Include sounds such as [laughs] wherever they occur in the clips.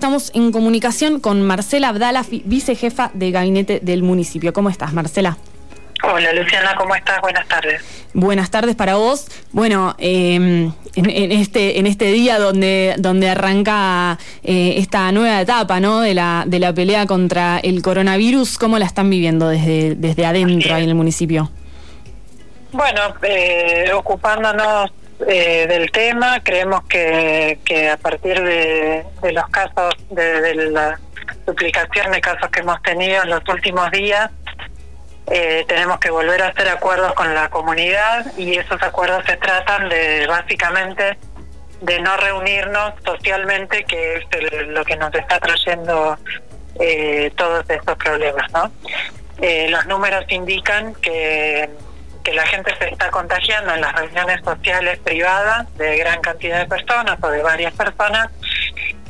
Estamos en comunicación con Marcela Abdala, vicejefa de gabinete del municipio. ¿Cómo estás, Marcela? Hola, Luciana, ¿cómo estás? Buenas tardes. Buenas tardes para vos. Bueno, em, en, este en este día donde donde arranca eh, esta nueva etapa, ¿no? De la de la pelea contra el coronavirus, ¿cómo la están viviendo desde desde adentro ahí en el municipio? Bueno, eh, ocupándonos eh, del tema. Creemos que, que a partir de, los casos, de, la duplicación de casos que hemos tenido en los últimos días, eh, tenemos que volver a hacer acuerdos con la comunidad y esos acuerdos se tratan de básicamente de no reunirnos socialmente, que es lo que nos está trayendo eh, todos estos problemas. ¿no? los números indican que la gente se está contagiando en las reuniones sociales privadas de gran cantidad de personas o de varias personas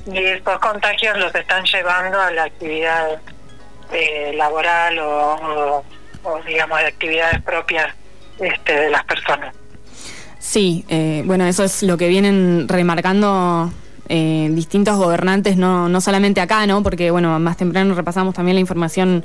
y estos contagios los están llevando a la actividad eh, laboral o, digamos de actividades propias este, de las personas. Sí, eh, bueno, eso es lo que vienen remarcando eh, distintos gobernantes, no, no solamente acá, ¿no? Porque, bueno, más temprano repasamos también la información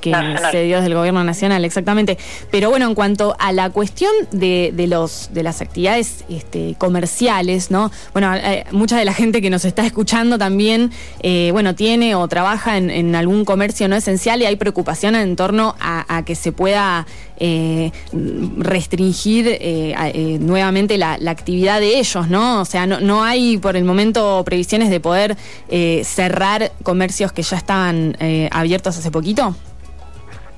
que se dio desde el gobierno nacional, exactamente. Pero bueno, en cuanto a la cuestión de, de los de las actividades este, comerciales, ¿no? Bueno, eh, mucha de la gente que nos está escuchando también, eh, bueno, tiene o trabaja en, algún comercio no esencial y hay preocupación en torno a, que se pueda eh, restringir nuevamente la, actividad de ellos, ¿no? O sea, no, no hay por el momento previsiones de poder cerrar comercios que ya estaban abiertos hace poquito.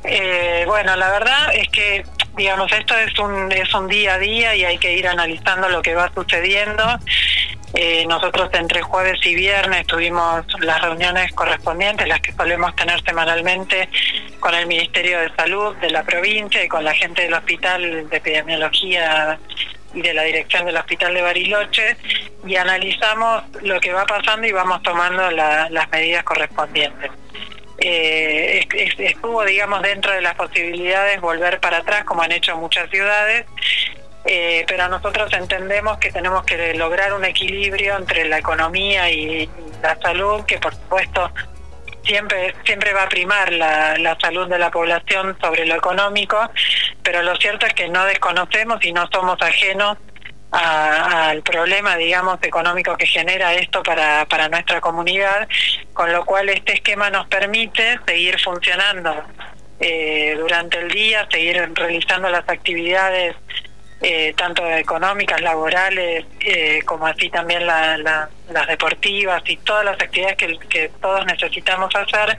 Eh, bueno, la verdad es que, digamos, esto es un, es un día a día y hay que ir analizando lo que va sucediendo. Eh, nosotros entre jueves y viernes tuvimos las reuniones correspondientes, las que solemos tener semanalmente con el Ministerio de Salud de la provincia y con la gente del Hospital de Epidemiología y de la dirección del Hospital de Bariloche y analizamos lo que va pasando y vamos tomando las medidas correspondientes eh, estuvo, digamos, dentro de las posibilidades volver para atrás, como han hecho muchas ciudades, eh, pero nosotros entendemos que tenemos que lograr un equilibrio entre la economía y la salud, que por supuesto siempre siempre va a primar la, la salud de la población sobre lo económico, pero lo cierto es que no desconocemos y no somos ajenos al problema, digamos, económico que genera esto para, para nuestra comunidad, con lo cual este esquema nos permite seguir funcionando eh, durante el día, seguir realizando las actividades eh, tanto económicas, laborales, eh, como así también la, las deportivas y todas las actividades que, que todos necesitamos hacer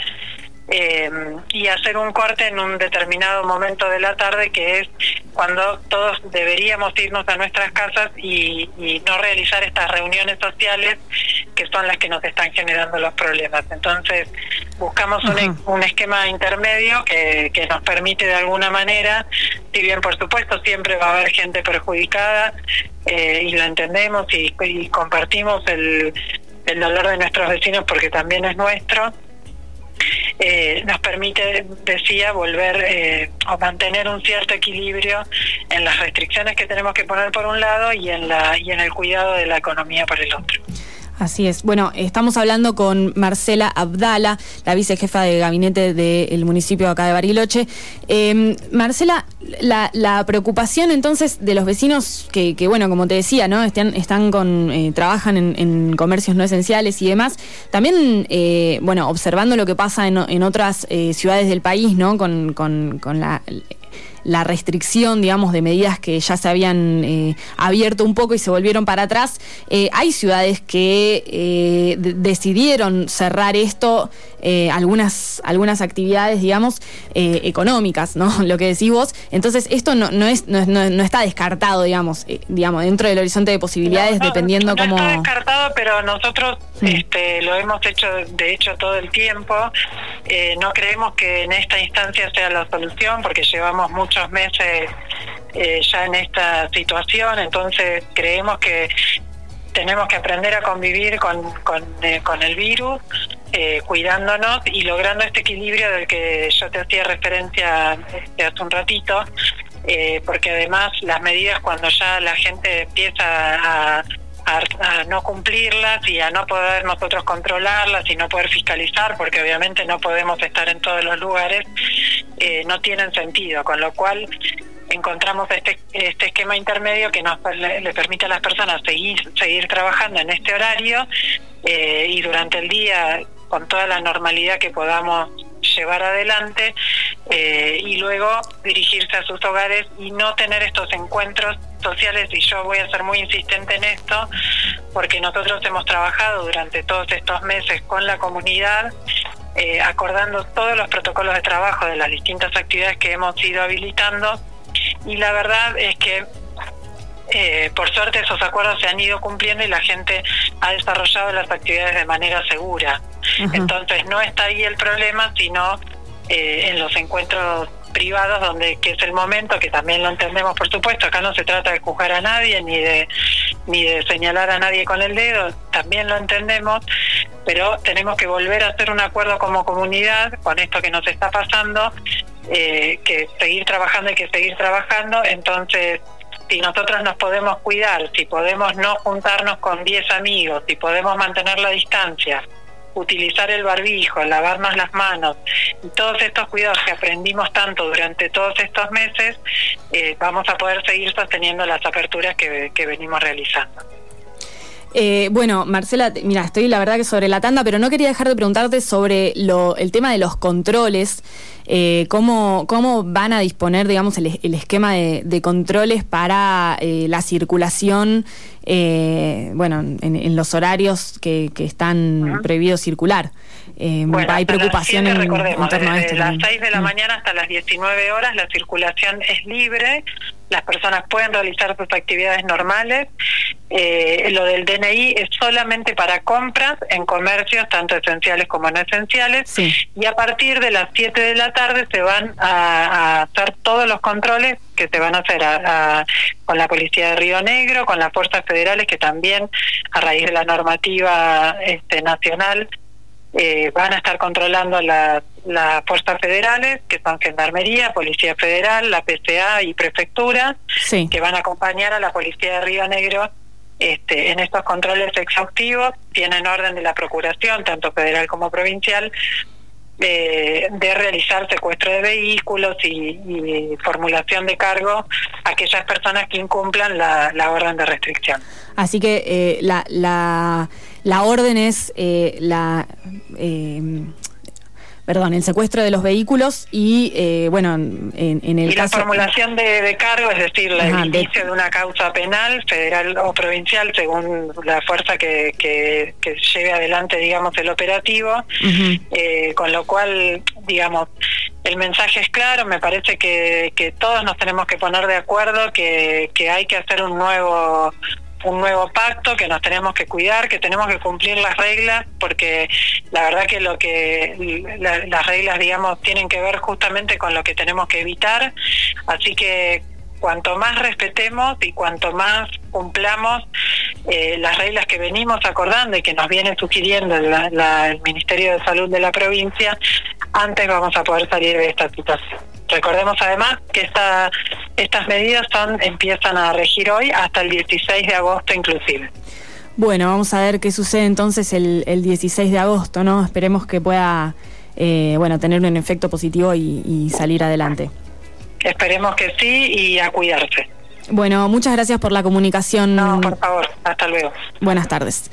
eh, y hacer un corte en un determinado momento de la tarde que es cuando todos deberíamos irnos a nuestras casas y, no realizar estas reuniones sociales que son las que nos están generando los problemas. Entonces buscamos un, esquema intermedio que, que nos permite de alguna manera, si bien por supuesto siempre va a haber gente perjudicada eh, y lo entendemos y, y compartimos el, el dolor de nuestros vecinos porque también es nuestro, eh, nos permite, decía, volver eh, o mantener un cierto equilibrio en las restricciones que tenemos que poner por un lado y en, la, y en el cuidado de la economía por el otro. Así es. Bueno, estamos hablando con Marcela Abdala, la vicejefa de gabinete del municipio acá de Bariloche. Em, Marcela, la, preocupación entonces de los vecinos que, bueno, como te decía, ¿no? Están, están con, eh, trabajan en, comercios no esenciales y demás. También, eh, bueno, observando lo que pasa en, otras eh, ciudades del país, ¿no? Con, con, con la la restricción, digamos, de medidas que ya se habían eh, abierto un poco y se volvieron para atrás. Eh, hay ciudades que eh, decidieron cerrar esto, algunas, algunas actividades, digamos, económicas, ¿no? [laughs] Lo que decís vos. Entonces, esto no, no, es, no, no, está descartado, digamos, digamos, dentro del horizonte de posibilidades, dependiendo cómo... No está descartado, pero nosotros este, lo hemos hecho, de hecho, todo el tiempo. no creemos que en esta instancia sea la solución, porque llevamos mucho meses eh, ya en esta situación, entonces creemos que tenemos que aprender a convivir con, con, eh, el virus, eh, cuidándonos y logrando este equilibrio del que yo te hacía referencia este, hace un ratito, porque además las medidas cuando ya la gente empieza a, no cumplirlas y a no poder nosotros controlarlas y no poder fiscalizar, porque obviamente no podemos estar en todos los lugares, eh, no tienen sentido, con lo cual encontramos este, este esquema intermedio que nos le, permite a las personas seguir, seguir trabajando en este horario eh, y durante el día con toda la normalidad que podamos llevar adelante eh, y luego dirigirse a sus hogares y no tener estos encuentros sociales y yo voy a ser muy insistente en esto porque nosotros hemos trabajado durante todos estos meses con la comunidad eh, acordando todos los protocolos de trabajo de las distintas actividades que hemos ido habilitando y la verdad es que eh, por suerte esos acuerdos se han ido cumpliendo y la gente ha desarrollado las actividades de manera segura. Entonces no está ahí el problema, sino eh, en los encuentros privados donde que es el momento que también lo entendemos por supuesto acá no se trata de juzgar a nadie ni de ni de señalar a nadie con el dedo también lo entendemos pero tenemos que volver a hacer un acuerdo como comunidad con esto que nos está pasando eh, que seguir trabajando y que seguir trabajando. Entonces si nosotros nos podemos cuidar, si podemos no juntarnos con 10 amigos, si podemos mantener la distancia, utilizar el barbijo, lavarnos las manos y todos estos cuidados que aprendimos tanto durante todos estos meses, eh, vamos a poder seguir sosteniendo las aperturas que, venimos realizando. Eh, bueno, Marcela, mira, estoy la verdad que sobre la tanda, pero no quería dejar de preguntarte sobre lo, el tema de los controles. Eh, cómo, cómo van a disponer, digamos, el, esquema de, controles para eh, la circulación, eh, bueno, en, los horarios que, están prohibidos circular. hay preocupación en, torno a esto. Desde las 6 de la mm. mañana hasta las 19 horas la circulación es libre, las personas pueden realizar sus actividades normales. lo del DNI es solamente para compras en comercios, tanto esenciales como no esenciales. Y a partir de las 7 de la tarde se van a, hacer todos los controles que se van a hacer con la Policía de Río Negro, con las fuerzas federales que también a raíz de la normativa este, nacional eh, van a estar controlando las, fuerzas federales, que son Gendarmería, Policía Federal, la PCA y Prefectura, que van a acompañar a la Policía de Río Negro este, en estos controles exhaustivos. Tienen orden de la Procuración, tanto federal como provincial, de, realizar secuestro de vehículos y, formulación de cargo a aquellas personas que incumplan la, orden de restricción. Así que eh, la, la, la, orden es eh, la eh, perdón, el secuestro de los vehículos y, eh, bueno, en, el y la formulación de, cargo, es decir, la inicio de... una causa penal, federal o provincial, según la fuerza que, que, lleve adelante, digamos, el operativo, eh, con lo cual, digamos, el mensaje es claro, me parece que, que todos nos tenemos que poner de acuerdo que, que hay que hacer un nuevo un nuevo pacto, que nos tenemos que cuidar, que tenemos que cumplir las reglas, porque la verdad que lo que las reglas, digamos, tienen que ver justamente con lo que tenemos que evitar, así que cuanto más respetemos y cuanto más cumplamos eh, las reglas que venimos acordando y que nos viene sugiriendo el Ministerio de Salud de la provincia, antes vamos a poder salir de esta situación. Recordemos además que esta, estas medidas son empiezan a regir hoy hasta el 16 de agosto inclusive. Bueno, vamos a ver qué sucede entonces el, el 16 de agosto, ¿no? Esperemos que pueda, eh, bueno, tener un efecto positivo y, salir adelante. Esperemos que sí y a cuidarse. Bueno, muchas gracias por la comunicación. No, por favor, hasta luego. Buenas tardes.